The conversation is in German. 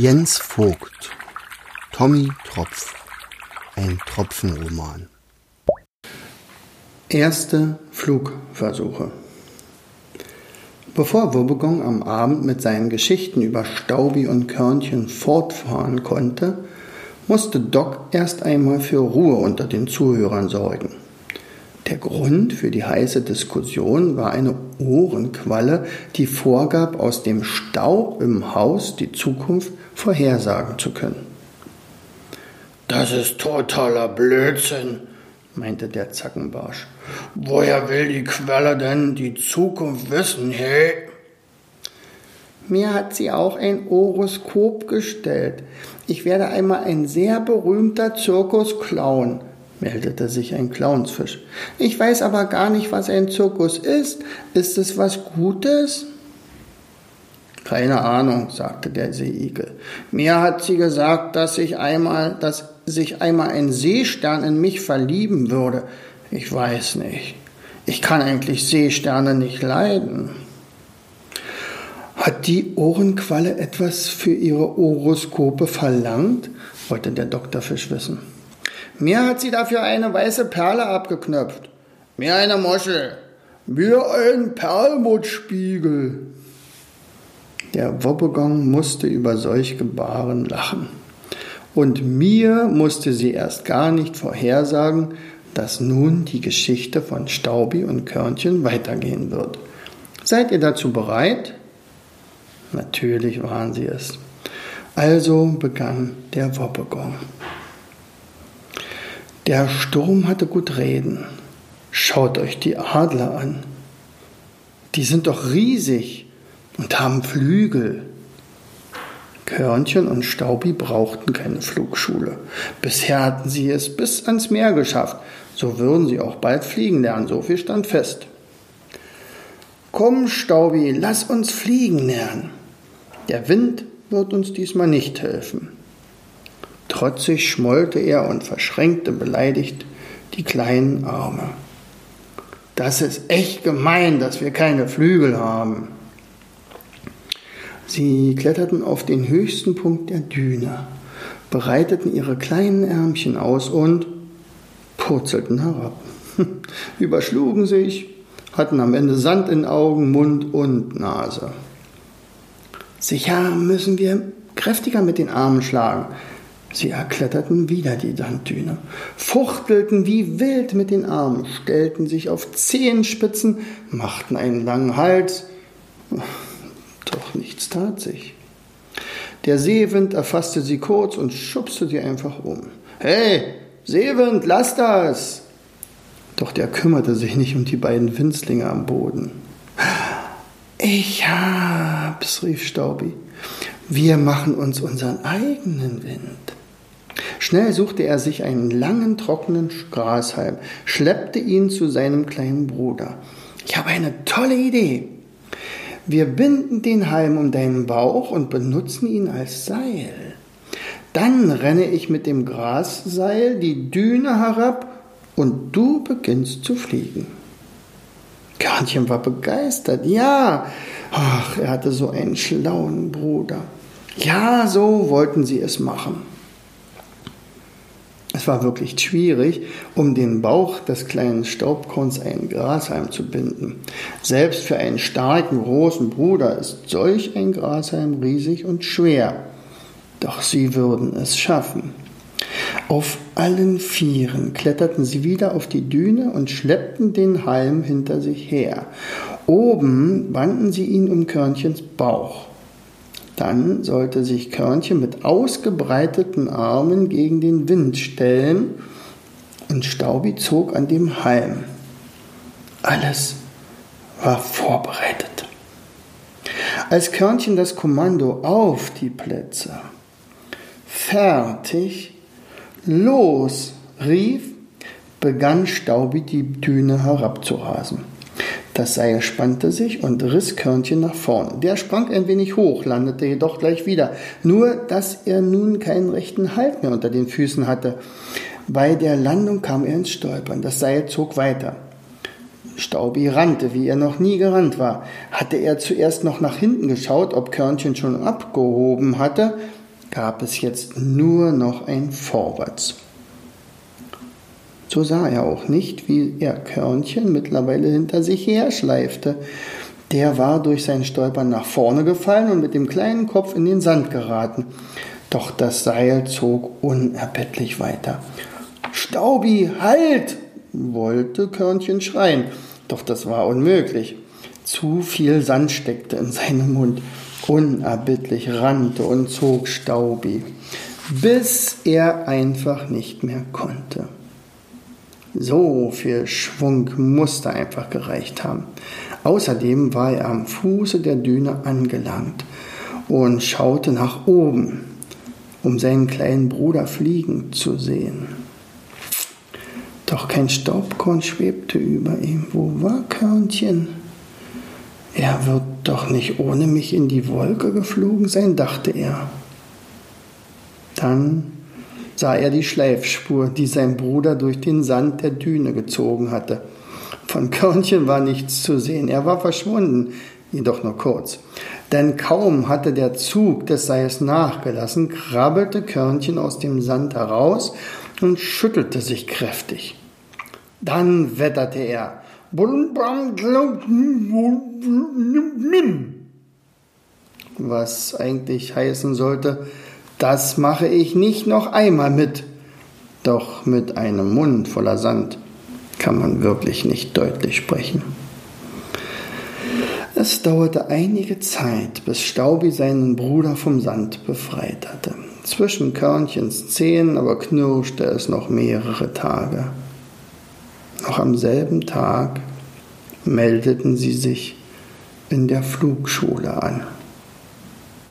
Jens Vogt Tommy Tropf Ein Tropfenroman Erste Flugversuche Bevor Wobbegong am Abend mit seinen Geschichten über Staubi und Körnchen fortfahren konnte, musste Doc erst einmal für Ruhe unter den Zuhörern sorgen. Der Grund für die heiße Diskussion war eine Ohrenqualle, die vorgab, aus dem Staub im Haus die Zukunft vorhersagen zu können. Das ist totaler Blödsinn, meinte der Zackenbarsch. Woher will die Quelle denn die Zukunft wissen, hey? Mir hat sie auch ein Horoskop gestellt. Ich werde einmal ein sehr berühmter Zirkusclown, meldete sich ein Clownsfisch. Ich weiß aber gar nicht, was ein Zirkus ist. Ist es was Gutes? Keine Ahnung, sagte der Seeigel. Mir hat sie gesagt, dass sich einmal, dass sich einmal ein Seestern in mich verlieben würde. Ich weiß nicht. Ich kann eigentlich Seesterne nicht leiden. Hat die Ohrenqualle etwas für ihre Horoskope verlangt? wollte der Doktorfisch wissen. Mir hat sie dafür eine weiße Perle abgeknöpft. Mir eine Moschel. Mir ein Perlmuttspiegel. Der Wobbegong musste über solch Gebaren lachen. Und mir musste sie erst gar nicht vorhersagen, dass nun die Geschichte von Staubi und Körnchen weitergehen wird. Seid ihr dazu bereit? Natürlich waren sie es. Also begann der Wobbegong. Der Sturm hatte gut reden. Schaut euch die Adler an. Die sind doch riesig und haben Flügel. Körnchen und Staubi brauchten keine Flugschule. Bisher hatten sie es bis ans Meer geschafft. So würden sie auch bald fliegen lernen, so viel stand fest. Komm, Staubi, lass uns fliegen lernen. Der Wind wird uns diesmal nicht helfen. Trotzig schmollte er und verschränkte beleidigt die kleinen Arme. Das ist echt gemein, dass wir keine Flügel haben. Sie kletterten auf den höchsten Punkt der Düne, breiteten ihre kleinen Ärmchen aus und purzelten herab, überschlugen sich, hatten am Ende Sand in Augen, Mund und Nase. Sicher müssen wir kräftiger mit den Armen schlagen, Sie erkletterten wieder die Sanddüne, fuchtelten wie wild mit den Armen, stellten sich auf Zehenspitzen, machten einen langen Hals. Doch nichts tat sich. Der Seewind erfasste sie kurz und schubste sie einfach um. Hey, Seewind, lass das! Doch der kümmerte sich nicht um die beiden Winzlinge am Boden. Ich hab's, rief Staubi. Wir machen uns unseren eigenen Wind. Schnell suchte er sich einen langen, trockenen Grashalm, schleppte ihn zu seinem kleinen Bruder. Ich habe eine tolle Idee. Wir binden den Halm um deinen Bauch und benutzen ihn als Seil. Dann renne ich mit dem Grasseil die Düne herab und du beginnst zu fliegen. Körnchen war begeistert. Ja, ach, er hatte so einen schlauen Bruder. Ja, so wollten sie es machen. War wirklich schwierig, um den Bauch des kleinen Staubkorns einen Grashalm zu binden. Selbst für einen starken, großen Bruder ist solch ein Grashalm riesig und schwer. Doch sie würden es schaffen. Auf allen Vieren kletterten sie wieder auf die Düne und schleppten den Halm hinter sich her. Oben banden sie ihn um Körnchens Bauch. Dann sollte sich Körnchen mit ausgebreiteten Armen gegen den Wind stellen und Staubi zog an dem Halm. Alles war vorbereitet. Als Körnchen das Kommando auf die Plätze, fertig, los rief, begann Staubi die Düne herabzurasen. Das Seil spannte sich und riss Körnchen nach vorn. Der sprang ein wenig hoch, landete jedoch gleich wieder. Nur, dass er nun keinen rechten Halt mehr unter den Füßen hatte. Bei der Landung kam er ins Stolpern. Das Seil zog weiter. Staubi rannte, wie er noch nie gerannt war. Hatte er zuerst noch nach hinten geschaut, ob Körnchen schon abgehoben hatte, gab es jetzt nur noch ein Vorwärts. So sah er auch nicht, wie er Körnchen mittlerweile hinter sich herschleifte. Der war durch sein Stolpern nach vorne gefallen und mit dem kleinen Kopf in den Sand geraten. Doch das Seil zog unerbittlich weiter. Staubi, halt! wollte Körnchen schreien, doch das war unmöglich. Zu viel Sand steckte in seinem Mund. Unerbittlich rannte und zog Staubi, bis er einfach nicht mehr konnte. So viel Schwung musste einfach gereicht haben. Außerdem war er am Fuße der Düne angelangt und schaute nach oben, um seinen kleinen Bruder fliegen zu sehen. Doch kein Staubkorn schwebte über ihm. Wo war Körnchen? Er wird doch nicht ohne mich in die Wolke geflogen sein, dachte er. Dann sah er die Schleifspur, die sein Bruder durch den Sand der Düne gezogen hatte. Von Körnchen war nichts zu sehen, er war verschwunden, jedoch nur kurz. Denn kaum hatte der Zug des Seils nachgelassen, krabbelte Körnchen aus dem Sand heraus und schüttelte sich kräftig. Dann wetterte er. Was eigentlich heißen sollte, das mache ich nicht noch einmal mit. Doch mit einem Mund voller Sand kann man wirklich nicht deutlich sprechen. Es dauerte einige Zeit, bis Staubi seinen Bruder vom Sand befreit hatte. Zwischen Körnchens Zähnen aber knirschte es noch mehrere Tage. Noch am selben Tag meldeten sie sich in der Flugschule an.